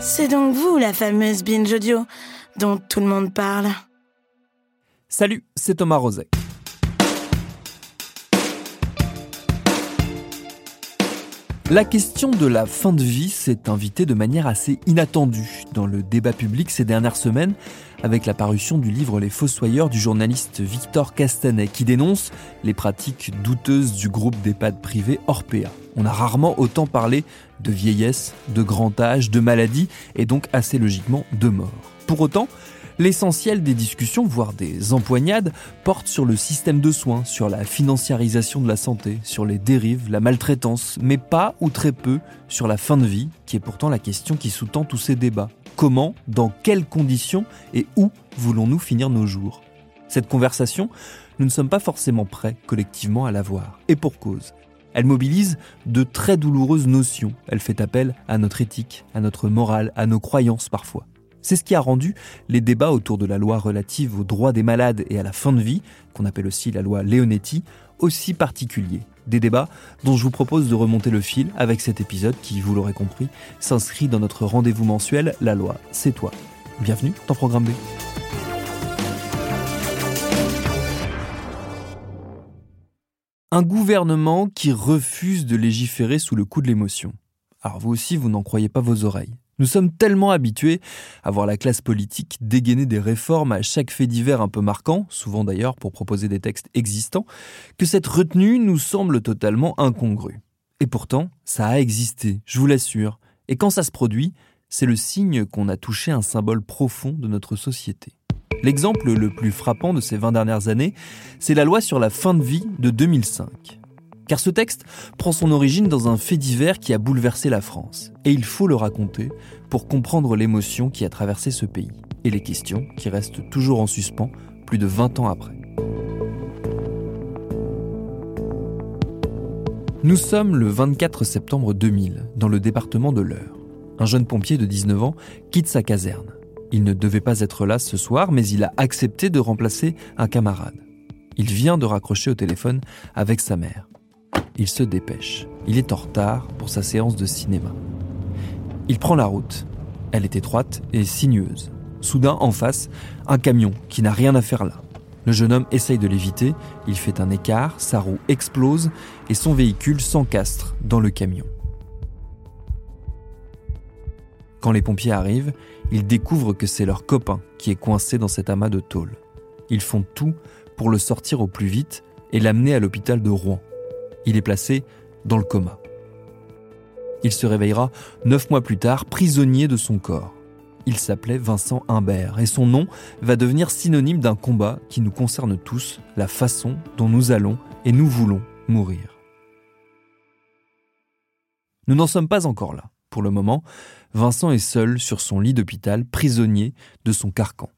C'est donc vous la fameuse binge audio dont tout le monde parle. Salut, c'est Thomas Rozek. La question de la fin de vie s'est invitée de manière assez inattendue dans le débat public ces dernières semaines avec la parution du livre Les Fossoyeurs du journaliste Victor Castanet qui dénonce les pratiques douteuses du groupe d'EHPAD privé Orpea. On a rarement autant parlé de vieillesse, de grand âge, de maladie et donc assez logiquement de mort. Pour autant, L'essentiel des discussions, voire des empoignades, porte sur le système de soins, sur la financiarisation de la santé, sur les dérives, la maltraitance, mais pas ou très peu sur la fin de vie, qui est pourtant la question qui sous-tend tous ces débats. Comment, dans quelles conditions et où voulons-nous finir nos jours? Cette conversation, nous ne sommes pas forcément prêts collectivement à l'avoir. Et pour cause. Elle mobilise de très douloureuses notions. Elle fait appel à notre éthique, à notre morale, à nos croyances parfois. C'est ce qui a rendu les débats autour de la loi relative aux droits des malades et à la fin de vie, qu'on appelle aussi la loi Leonetti, aussi particuliers. Des débats dont je vous propose de remonter le fil avec cet épisode qui, vous l'aurez compris, s'inscrit dans notre rendez-vous mensuel La loi, c'est toi. Bienvenue dans Programme B. Un gouvernement qui refuse de légiférer sous le coup de l'émotion. Alors vous aussi, vous n'en croyez pas vos oreilles. Nous sommes tellement habitués à voir la classe politique dégainer des réformes à chaque fait divers un peu marquant, souvent d'ailleurs pour proposer des textes existants, que cette retenue nous semble totalement incongrue. Et pourtant, ça a existé, je vous l'assure. Et quand ça se produit, c'est le signe qu'on a touché un symbole profond de notre société. L'exemple le plus frappant de ces 20 dernières années, c'est la loi sur la fin de vie de 2005. Car ce texte prend son origine dans un fait divers qui a bouleversé la France. Et il faut le raconter pour comprendre l'émotion qui a traversé ce pays. Et les questions qui restent toujours en suspens plus de 20 ans après. Nous sommes le 24 septembre 2000, dans le département de l'Eure. Un jeune pompier de 19 ans quitte sa caserne. Il ne devait pas être là ce soir, mais il a accepté de remplacer un camarade. Il vient de raccrocher au téléphone avec sa mère il se dépêche. Il est en retard pour sa séance de cinéma. Il prend la route. Elle est étroite et sinueuse. Soudain, en face, un camion qui n'a rien à faire là. Le jeune homme essaye de l'éviter, il fait un écart, sa roue explose et son véhicule s'encastre dans le camion. Quand les pompiers arrivent, ils découvrent que c'est leur copain qui est coincé dans cet amas de tôle. Ils font tout pour le sortir au plus vite et l'amener à l'hôpital de Rouen il est placé dans le coma. Il se réveillera neuf mois plus tard, prisonnier de son corps. Il s'appelait Vincent Humbert et son nom va devenir synonyme d'un combat qui nous concerne tous, la façon dont nous allons et nous voulons mourir. Nous n'en sommes pas encore là. Pour le moment, Vincent est seul sur son lit d'hôpital, prisonnier de son carcan.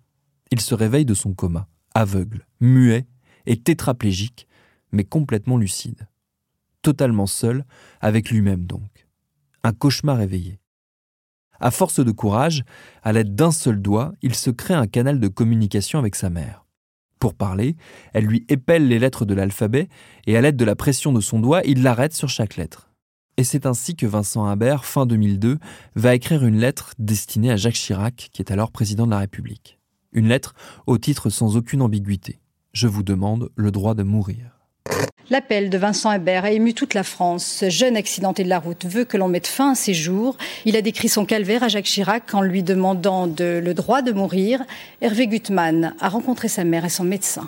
Il se réveille de son coma, aveugle, muet et tétraplégique, mais complètement lucide totalement seul, avec lui-même donc. Un cauchemar éveillé. À force de courage, à l'aide d'un seul doigt, il se crée un canal de communication avec sa mère. Pour parler, elle lui épelle les lettres de l'alphabet et à l'aide de la pression de son doigt, il l'arrête sur chaque lettre. Et c'est ainsi que Vincent Imbert, fin 2002, va écrire une lettre destinée à Jacques Chirac, qui est alors président de la République. Une lettre au titre sans aucune ambiguïté. Je vous demande le droit de mourir. L'appel de Vincent Hébert a ému toute la France. Ce jeune accidenté de la route veut que l'on mette fin à ses jours. Il a décrit son calvaire à Jacques Chirac en lui demandant le droit de mourir. Hervé Gutmann a rencontré sa mère et son médecin.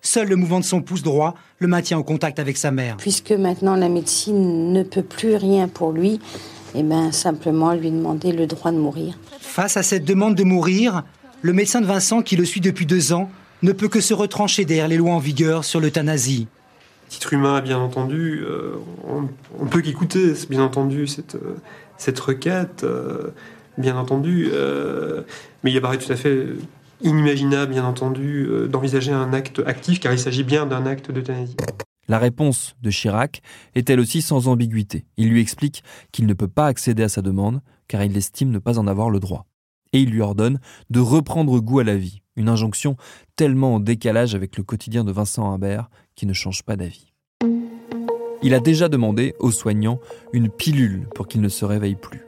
Seul le mouvement de son pouce droit le maintient en contact avec sa mère. Puisque maintenant la médecine ne peut plus rien pour lui, et eh bien simplement lui demander le droit de mourir. Face à cette demande de mourir, le médecin de Vincent, qui le suit depuis deux ans, ne peut que se retrancher derrière les lois en vigueur sur l'euthanasie. Titre humain, bien entendu, on, ne peut qu'écouter, bien entendu, cette, cette requête, bien entendu, mais il apparaît tout à fait inimaginable, bien entendu, d'envisager un acte actif, car il s'agit bien d'un acte d'euthanasie. La réponse de Chirac est elle aussi sans ambiguïté. Il lui explique qu'il ne peut pas accéder à sa demande, car il estime ne pas en avoir le droit. Et il lui ordonne de reprendre goût à la vie, une injonction tellement en décalage avec le quotidien de Vincent Humbert qui ne change pas d'avis. Il a déjà demandé aux soignants une pilule pour qu'il ne se réveille plus.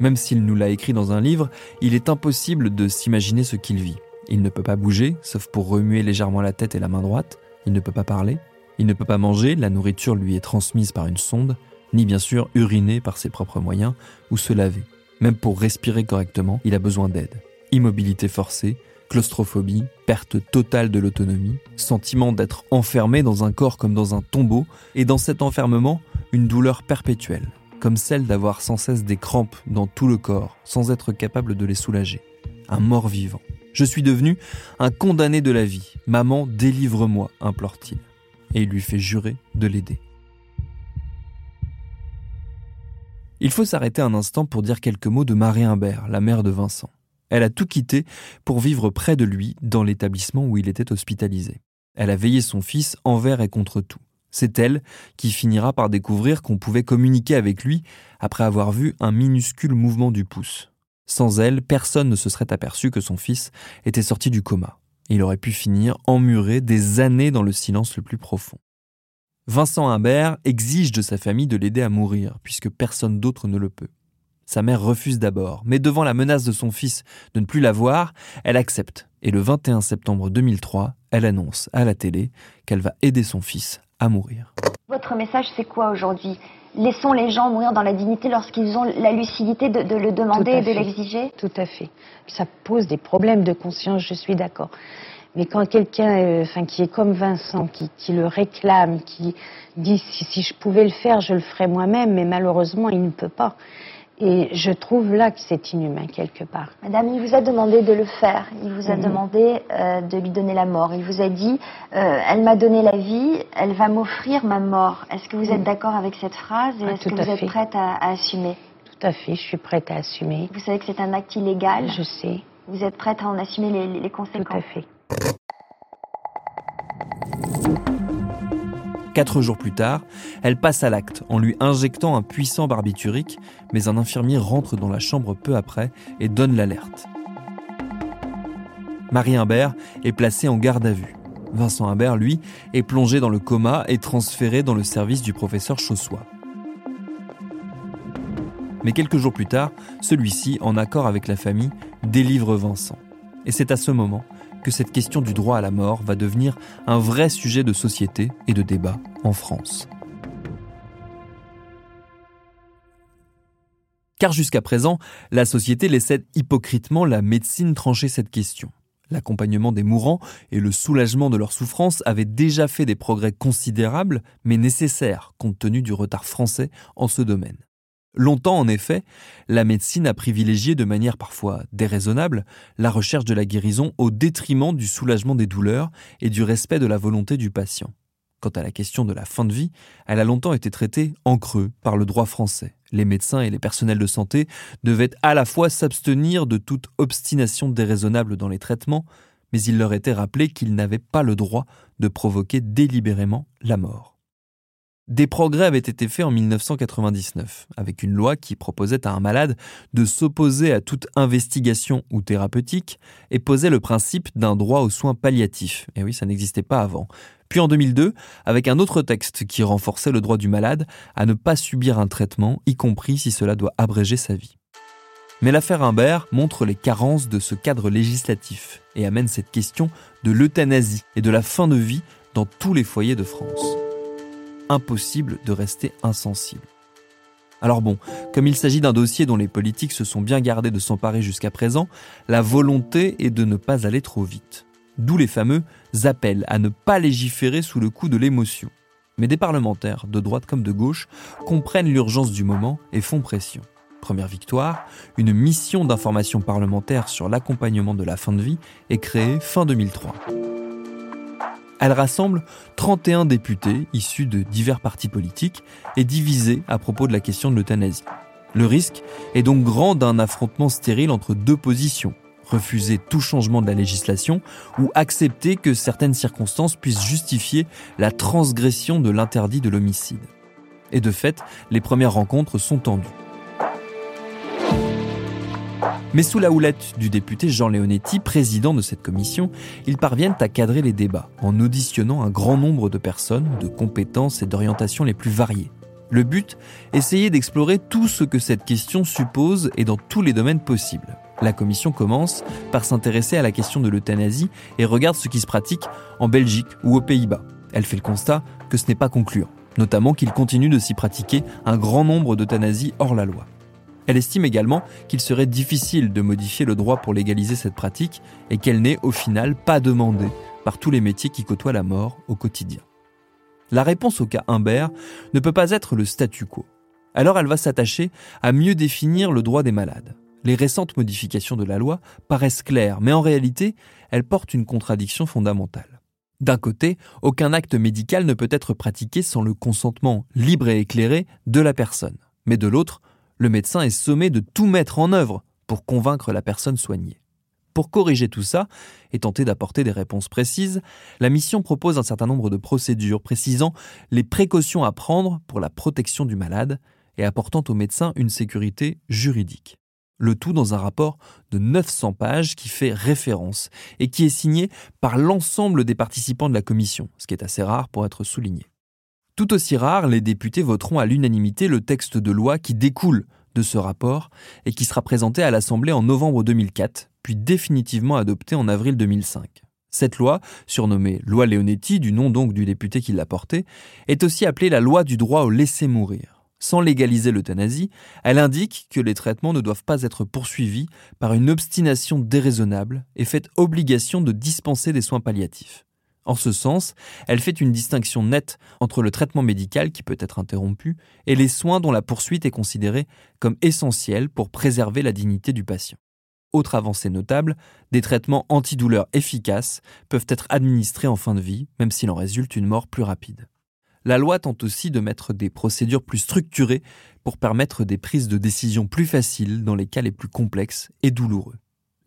Même s'il nous l'a écrit dans un livre, il est impossible de s'imaginer ce qu'il vit. Il ne peut pas bouger, sauf pour remuer légèrement la tête et la main droite. Il ne peut pas parler. Il ne peut pas manger, la nourriture lui est transmise par une sonde, ni bien sûr uriner par ses propres moyens ou se laver. Même pour respirer correctement, il a besoin d'aide. Immobilité forcée, claustrophobie, perte totale de l'autonomie, sentiment d'être enfermé dans un corps comme dans un tombeau, et dans cet enfermement, une douleur perpétuelle, comme celle d'avoir sans cesse des crampes dans tout le corps, sans être capable de les soulager. Un mort vivant. Je suis devenu un condamné de la vie. Maman, délivre-moi, implore-t-il et il lui fait jurer de l'aider. Il faut s'arrêter un instant pour dire quelques mots de Marie Imbert, la mère de Vincent. Elle a tout quitté pour vivre près de lui dans l'établissement où il était hospitalisé. Elle a veillé son fils envers et contre tout. C'est elle qui finira par découvrir qu'on pouvait communiquer avec lui après avoir vu un minuscule mouvement du pouce. Sans elle, personne ne se serait aperçu que son fils était sorti du coma il aurait pu finir emmuré des années dans le silence le plus profond. Vincent Humbert exige de sa famille de l'aider à mourir, puisque personne d'autre ne le peut. Sa mère refuse d'abord, mais devant la menace de son fils de ne plus la voir, elle accepte. Et le 21 septembre 2003, elle annonce à la télé qu'elle va aider son fils à mourir. Votre message, c'est quoi aujourd'hui? Laissons les gens mourir dans la dignité lorsqu'ils ont la lucidité de, le demander et de l'exiger? Tout à fait. Ça pose des problèmes de conscience, je suis d'accord. Mais quand quelqu'un, euh, enfin, qui est comme Vincent, qui, le réclame, qui dit si, si, je pouvais le faire, je le ferais moi-même, mais malheureusement, il ne peut pas. Et je trouve là que c'est inhumain quelque part. Madame, il vous a demandé de le faire. Il vous a demandé euh, de lui donner la mort. Il vous a dit, euh, elle m'a donné la vie, elle va m'offrir ma mort. Est-ce que vous êtes d'accord avec cette phrase et ah, est-ce que vous êtes prête à, assumer? Tout à fait, je suis prête à assumer. Vous savez que c'est un acte illégal Je sais. Vous êtes prête à en assumer les, les conséquences Tout à fait. Quatre jours plus tard, elle passe à l'acte en lui injectant un puissant barbiturique, mais un infirmier rentre dans la chambre peu après et donne l'alerte. Marie Imbert est placée en garde à vue. Vincent Imbert, lui, est plongé dans le coma et transféré dans le service du professeur Chaussois. Mais quelques jours plus tard, celui-ci, en accord avec la famille, délivre Vincent. Et c'est à ce moment que cette question du droit à la mort va devenir un vrai sujet de société et de débat en France. Car jusqu'à présent, la société laissait hypocritement la médecine trancher cette question. L'accompagnement des mourants et le soulagement de leurs souffrances avaient déjà fait des progrès considérables, mais nécessaires compte tenu du retard français en ce domaine. Longtemps, en effet, la médecine a privilégié de manière parfois déraisonnable la recherche de la guérison au détriment du soulagement des douleurs et du respect de la volonté du patient. Quant à la question de la fin de vie, elle a longtemps été traitée en creux par le droit français. Les médecins et les personnels de santé devaient à la fois s'abstenir de toute obstination déraisonnable dans les traitements, mais il leur était rappelé qu'ils n'avaient pas le droit de provoquer délibérément la mort. Des progrès avaient été faits en 1999, avec une loi qui proposait à un malade de s'opposer à toute investigation ou thérapeutique et posait le principe d'un droit aux soins palliatifs. Et oui, ça n'existait pas avant. Puis en 2002, avec un autre texte qui renforçait le droit du malade à ne pas subir un traitement, y compris si cela doit abréger sa vie. Mais l'affaire Imbert montre les carences de ce cadre législatif et amène cette question de l'euthanasie et de la fin de vie dans tous les foyers de France impossible de rester insensible. Alors bon, comme il s'agit d'un dossier dont les politiques se sont bien gardés de s'emparer jusqu'à présent, la volonté est de ne pas aller trop vite. D'où les fameux appels à ne pas légiférer sous le coup de l'émotion. Mais des parlementaires, de droite comme de gauche, comprennent l'urgence du moment et font pression. Première victoire, une mission d'information parlementaire sur l'accompagnement de la fin de vie est créée fin 2003. Elle rassemble 31 députés issus de divers partis politiques et divisés à propos de la question de l'euthanasie. Le risque est donc grand d'un affrontement stérile entre deux positions, refuser tout changement de la législation ou accepter que certaines circonstances puissent justifier la transgression de l'interdit de l'homicide. Et de fait, les premières rencontres sont tendues. Mais sous la houlette du député Jean Leonetti, président de cette commission, ils parviennent à cadrer les débats en auditionnant un grand nombre de personnes, de compétences et d'orientations les plus variées. Le but, essayer d'explorer tout ce que cette question suppose et dans tous les domaines possibles. La commission commence par s'intéresser à la question de l'euthanasie et regarde ce qui se pratique en Belgique ou aux Pays-Bas. Elle fait le constat que ce n'est pas concluant, notamment qu'il continue de s'y pratiquer un grand nombre d'euthanasies hors la loi. Elle estime également qu'il serait difficile de modifier le droit pour légaliser cette pratique et qu'elle n'est au final pas demandée par tous les métiers qui côtoient la mort au quotidien. La réponse au cas Humbert ne peut pas être le statu quo. Alors elle va s'attacher à mieux définir le droit des malades les récentes modifications de la loi paraissent claires, mais en réalité, elles portent une contradiction fondamentale. D'un côté, aucun acte médical ne peut être pratiqué sans le consentement libre et éclairé de la personne. Mais de l'autre, le médecin est sommé de tout mettre en œuvre pour convaincre la personne soignée. Pour corriger tout ça et tenter d'apporter des réponses précises, la mission propose un certain nombre de procédures précisant les précautions à prendre pour la protection du malade et apportant au médecin une sécurité juridique le tout dans un rapport de 900 pages qui fait référence et qui est signé par l'ensemble des participants de la commission, ce qui est assez rare pour être souligné. Tout aussi rare, les députés voteront à l'unanimité le texte de loi qui découle de ce rapport et qui sera présenté à l'Assemblée en novembre 2004, puis définitivement adopté en avril 2005. Cette loi, surnommée loi Leonetti, du nom donc du député qui l'a portée, est aussi appelée la loi du droit au laisser mourir sans légaliser l'euthanasie, elle indique que les traitements ne doivent pas être poursuivis par une obstination déraisonnable et fait obligation de dispenser des soins palliatifs. En ce sens, elle fait une distinction nette entre le traitement médical qui peut être interrompu et les soins dont la poursuite est considérée comme essentielle pour préserver la dignité du patient. Autre avancée notable, des traitements antidouleurs efficaces peuvent être administrés en fin de vie, même s'il en résulte une mort plus rapide la loi tente aussi de mettre des procédures plus structurées pour permettre des prises de décision plus faciles dans les cas les plus complexes et douloureux.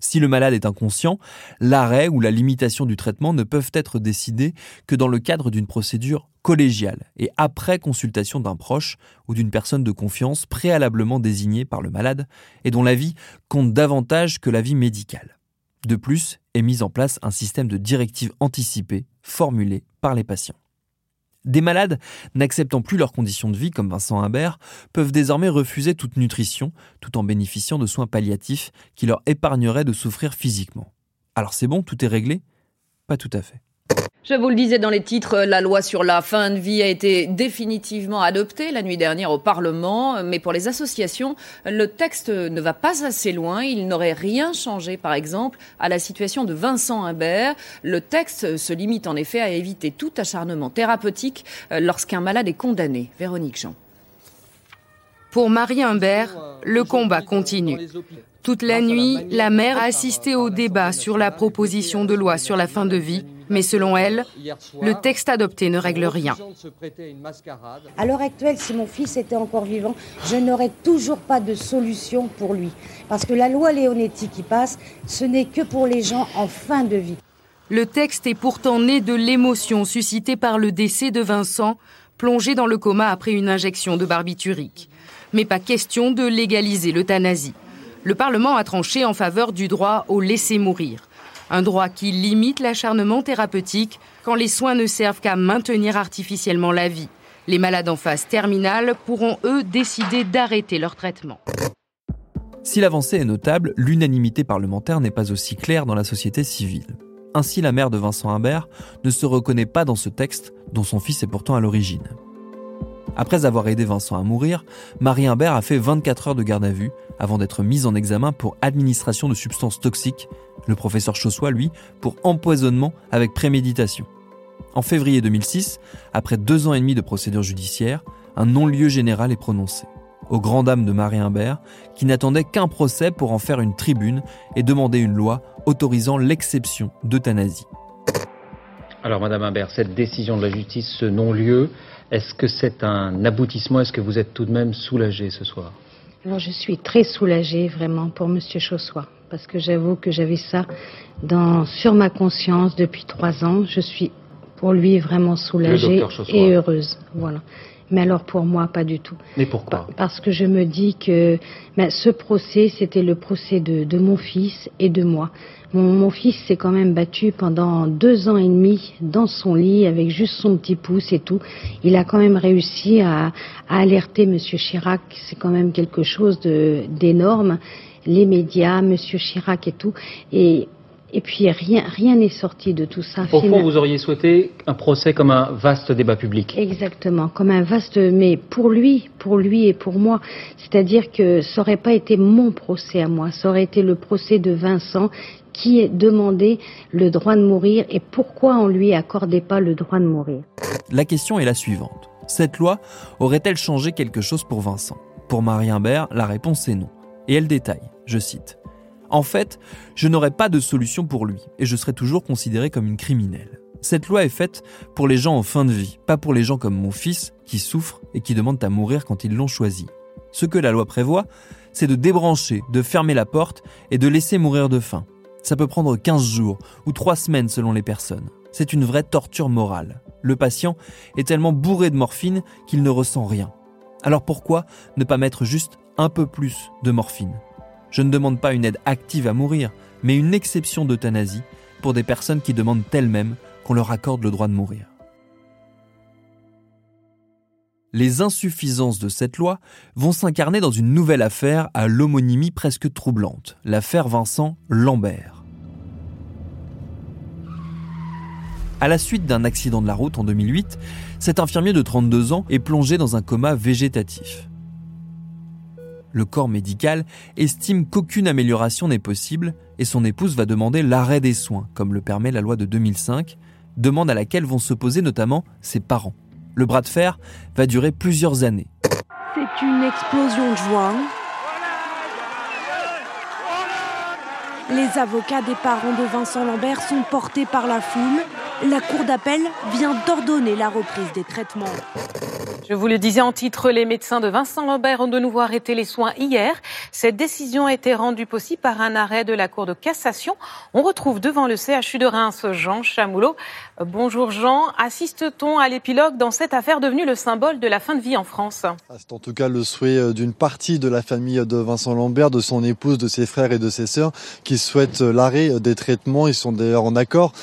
Si le malade est inconscient, l'arrêt ou la limitation du traitement ne peuvent être décidés que dans le cadre d'une procédure collégiale et après consultation d'un proche ou d'une personne de confiance préalablement désignée par le malade et dont l'avis compte davantage que l'avis médical. De plus, est mis en place un système de directives anticipées formulées par les patients. Des malades n'acceptant plus leurs conditions de vie, comme Vincent Humbert, peuvent désormais refuser toute nutrition, tout en bénéficiant de soins palliatifs qui leur épargneraient de souffrir physiquement. Alors c'est bon, tout est réglé? Pas tout à fait. Je vous le disais dans les titres, la loi sur la fin de vie a été définitivement adoptée la nuit dernière au Parlement, mais pour les associations, le texte ne va pas assez loin. Il n'aurait rien changé, par exemple, à la situation de Vincent Imbert. Le texte se limite en effet à éviter tout acharnement thérapeutique lorsqu'un malade est condamné. Véronique Jean. Pour Marie Imbert, le combat continue. Toute la nuit, la mère a assisté au débat sur la proposition de loi sur la fin de vie, mais selon elle, le texte adopté ne règle rien. À l'heure actuelle, si mon fils était encore vivant, je n'aurais toujours pas de solution pour lui. Parce que la loi Léonetti qui passe, ce n'est que pour les gens en fin de vie. Le texte est pourtant né de l'émotion suscitée par le décès de Vincent, plongé dans le coma après une injection de barbiturique. Mais pas question de légaliser l'euthanasie le Parlement a tranché en faveur du droit au laisser mourir. Un droit qui limite l'acharnement thérapeutique quand les soins ne servent qu'à maintenir artificiellement la vie. Les malades en phase terminale pourront, eux, décider d'arrêter leur traitement. Si l'avancée est notable, l'unanimité parlementaire n'est pas aussi claire dans la société civile. Ainsi, la mère de Vincent Humbert ne se reconnaît pas dans ce texte dont son fils est pourtant à l'origine. Après avoir aidé Vincent à mourir, Marie Imbert a fait 24 heures de garde à vue avant d'être mise en examen pour administration de substances toxiques, le professeur Chaussois, lui, pour empoisonnement avec préméditation. En février 2006, après deux ans et demi de procédure judiciaire, un non-lieu général est prononcé. Aux grand dames de Marie Imbert, qui n'attendait qu'un procès pour en faire une tribune et demander une loi autorisant l'exception d'euthanasie. Alors, Madame Imbert, cette décision de la justice, ce non-lieu, est-ce que c'est un aboutissement? Est-ce que vous êtes tout de même soulagée ce soir? Alors, je suis très soulagée, vraiment, pour Monsieur Chaussois, parce que j'avoue que j'avais ça dans, sur ma conscience depuis trois ans. Je suis, pour lui, vraiment soulagée et heureuse. Voilà. Mais alors pour moi, pas du tout. Mais pourquoi? Parce que je me dis que ben, ce procès, c'était le procès de, de, mon fils et de moi. Mon, mon fils s'est quand même battu pendant deux ans et demi dans son lit avec juste son petit pouce et tout. Il a quand même réussi à, à alerter Monsieur Chirac. C'est quand même quelque chose d'énorme. Les médias, Monsieur Chirac et tout. Et et puis rien rien n'est sorti de tout ça. Au fond, vous auriez souhaité un procès comme un vaste débat public. Exactement, comme un vaste, mais pour lui, pour lui et pour moi. C'est-à-dire que ça n'aurait pas été mon procès à moi, ça aurait été le procès de Vincent qui demandait le droit de mourir et pourquoi on lui accordait pas le droit de mourir. La question est la suivante. Cette loi aurait-elle changé quelque chose pour Vincent? Pour Marie Imbert, la réponse est non. Et elle détaille, je cite. En fait, je n'aurais pas de solution pour lui et je serais toujours considéré comme une criminelle. Cette loi est faite pour les gens en fin de vie, pas pour les gens comme mon fils qui souffrent et qui demandent à mourir quand ils l'ont choisi. Ce que la loi prévoit, c'est de débrancher, de fermer la porte et de laisser mourir de faim. Ça peut prendre 15 jours ou 3 semaines selon les personnes. C'est une vraie torture morale. Le patient est tellement bourré de morphine qu'il ne ressent rien. Alors pourquoi ne pas mettre juste un peu plus de morphine? Je ne demande pas une aide active à mourir, mais une exception d'euthanasie pour des personnes qui demandent elles-mêmes qu'on leur accorde le droit de mourir. Les insuffisances de cette loi vont s'incarner dans une nouvelle affaire à l'homonymie presque troublante, l'affaire Vincent Lambert. À la suite d'un accident de la route en 2008, cet infirmier de 32 ans est plongé dans un coma végétatif le corps médical estime qu'aucune amélioration n'est possible et son épouse va demander l'arrêt des soins, comme le permet la loi de 2005, demande à laquelle vont s'opposer notamment ses parents. Le bras de fer va durer plusieurs années. C'est une explosion de joie. Les avocats des parents de Vincent Lambert sont portés par la foule. La Cour d'appel vient d'ordonner la reprise des traitements. Je vous le disais en titre, les médecins de Vincent Lambert ont de nouveau arrêté les soins hier. Cette décision a été rendue possible par un arrêt de la Cour de cassation. On retrouve devant le CHU de Reims Jean Chamoulot. Bonjour Jean, assiste-t-on à l'épilogue dans cette affaire devenue le symbole de la fin de vie en France? Ah, C'est en tout cas le souhait euh, d'une partie de la famille de Vincent Lambert, de son épouse, de ses frères et de ses sœurs, qui souhaitent euh, l'arrêt euh, des traitements. Ils sont d'ailleurs en accord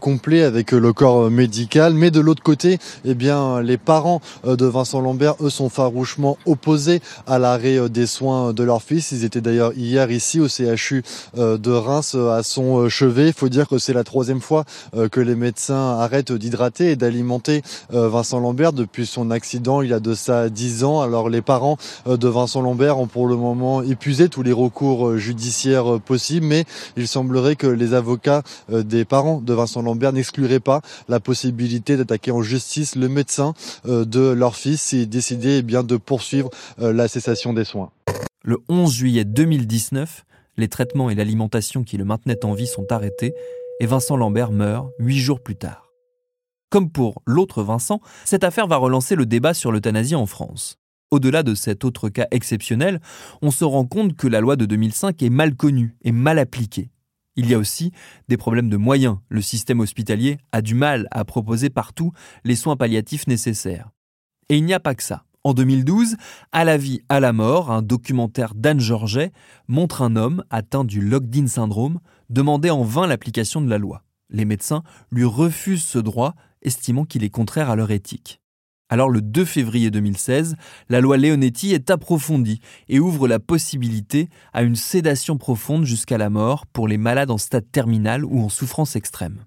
complet avec le corps médical. Mais de l'autre côté, eh bien, les parents de Vincent Lambert, eux, sont farouchement opposés à l'arrêt des soins de leur fils. Ils étaient d'ailleurs hier ici au CHU de Reims à son chevet. Il faut dire que c'est la troisième fois que les médecins arrête d'hydrater et d'alimenter euh, Vincent Lambert depuis son accident il y a de ça 10 ans. Alors les parents euh, de Vincent Lambert ont pour le moment épuisé tous les recours euh, judiciaires possibles, mais il semblerait que les avocats des parents de Vincent Lambert n'excluraient pas la possibilité d'attaquer en justice le médecin de leur fils et décider eh bien de poursuivre la cessation des soins. Le 11 juillet 2019, les traitements et l'alimentation qui le maintenaient en vie sont arrêtés et Vincent Lambert meurt huit jours plus tard. Comme pour l'autre Vincent, cette affaire va relancer le débat sur l'euthanasie en France. Au-delà de cet autre cas exceptionnel, on se rend compte que la loi de 2005 est mal connue et mal appliquée. Il y a aussi des problèmes de moyens. Le système hospitalier a du mal à proposer partout les soins palliatifs nécessaires. Et il n'y a pas que ça. En 2012, À la vie, à la mort, un documentaire d'Anne Georget montre un homme atteint du locked-in syndrome demander en vain l'application de la loi. Les médecins lui refusent ce droit, estimant qu'il est contraire à leur éthique. Alors le 2 février 2016, la loi Leonetti est approfondie et ouvre la possibilité à une sédation profonde jusqu'à la mort pour les malades en stade terminal ou en souffrance extrême.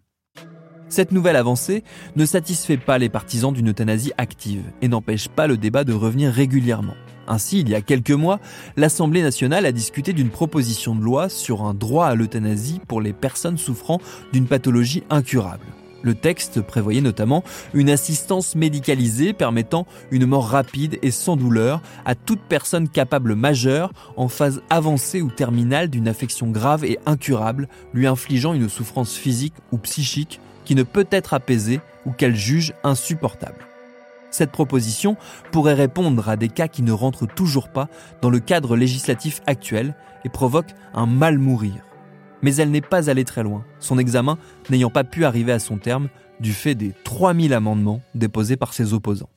Cette nouvelle avancée ne satisfait pas les partisans d'une euthanasie active et n'empêche pas le débat de revenir régulièrement. Ainsi, il y a quelques mois, l'Assemblée nationale a discuté d'une proposition de loi sur un droit à l'euthanasie pour les personnes souffrant d'une pathologie incurable. Le texte prévoyait notamment une assistance médicalisée permettant une mort rapide et sans douleur à toute personne capable majeure en phase avancée ou terminale d'une affection grave et incurable lui infligeant une souffrance physique ou psychique qui ne peut être apaisée ou qu'elle juge insupportable. Cette proposition pourrait répondre à des cas qui ne rentrent toujours pas dans le cadre législatif actuel et provoquent un mal mourir. Mais elle n'est pas allée très loin, son examen n'ayant pas pu arriver à son terme du fait des 3000 amendements déposés par ses opposants.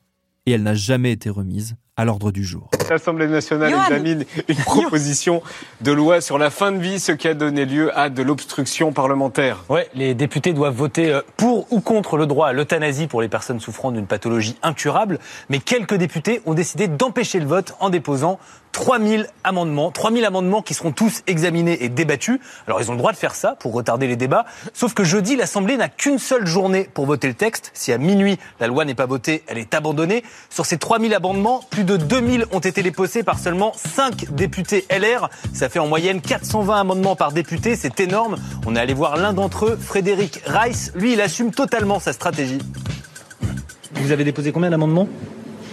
Et elle n'a jamais été remise à l'ordre du jour. L'Assemblée nationale examine une proposition de loi sur la fin de vie, ce qui a donné lieu à de l'obstruction parlementaire. Ouais, les députés doivent voter euh, pour ou contre le droit à l'euthanasie pour les personnes souffrant d'une pathologie incurable, mais quelques députés ont décidé d'empêcher le vote en déposant 3000 amendements, 3000 amendements qui seront tous examinés et débattus. Alors ils ont le droit de faire ça pour retarder les débats, sauf que jeudi l'Assemblée n'a qu'une seule journée pour voter le texte. Si à minuit la loi n'est pas votée, elle est abandonnée. Sur ces 3000 amendements, plus de 2000 ont été déposés par seulement 5 députés LR. Ça fait en moyenne 420 amendements par député, c'est énorme. On est allé voir l'un d'entre eux, Frédéric Reiss. Lui, il assume totalement sa stratégie. Vous avez déposé combien d'amendements?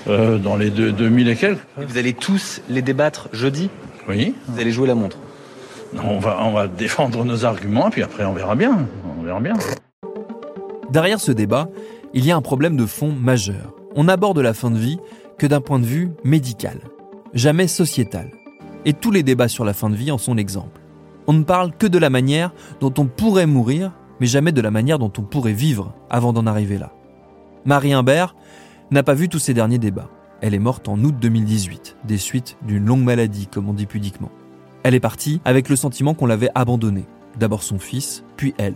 Euh, Dans les deux, 2000 et quelques. vous allez tous les débattre jeudi? Oui. Vous allez jouer la montre? On va, on va défendre nos arguments, puis après on verra bien. On verra bien. Derrière ce débat, il y a un problème de fond majeur. On aborde la fin de vie d'un point de vue médical, jamais sociétal. Et tous les débats sur la fin de vie en sont l'exemple. On ne parle que de la manière dont on pourrait mourir, mais jamais de la manière dont on pourrait vivre avant d'en arriver là. Marie Imbert n'a pas vu tous ces derniers débats. Elle est morte en août 2018, des suites d'une longue maladie, comme on dit pudiquement. Elle est partie avec le sentiment qu'on l'avait abandonnée. D'abord son fils, puis elle.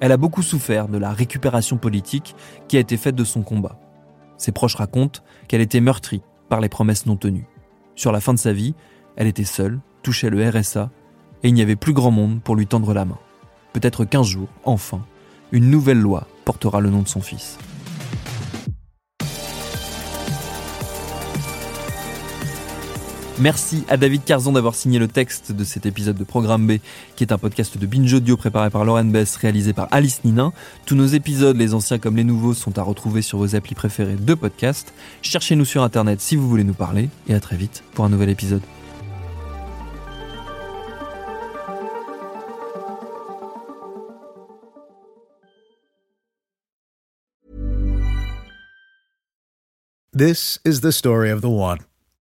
Elle a beaucoup souffert de la récupération politique qui a été faite de son combat. Ses proches racontent qu'elle était meurtrie par les promesses non tenues. Sur la fin de sa vie, elle était seule, touchait le RSA, et il n'y avait plus grand monde pour lui tendre la main. Peut-être qu'un jour, enfin, une nouvelle loi portera le nom de son fils. Merci à David Carzon d'avoir signé le texte de cet épisode de Programme B, qui est un podcast de Binge Audio préparé par Lauren Bess, réalisé par Alice Ninin. Tous nos épisodes, les anciens comme les nouveaux, sont à retrouver sur vos applis préférés de podcast. Cherchez-nous sur Internet si vous voulez nous parler, et à très vite pour un nouvel épisode. This is the story of the one.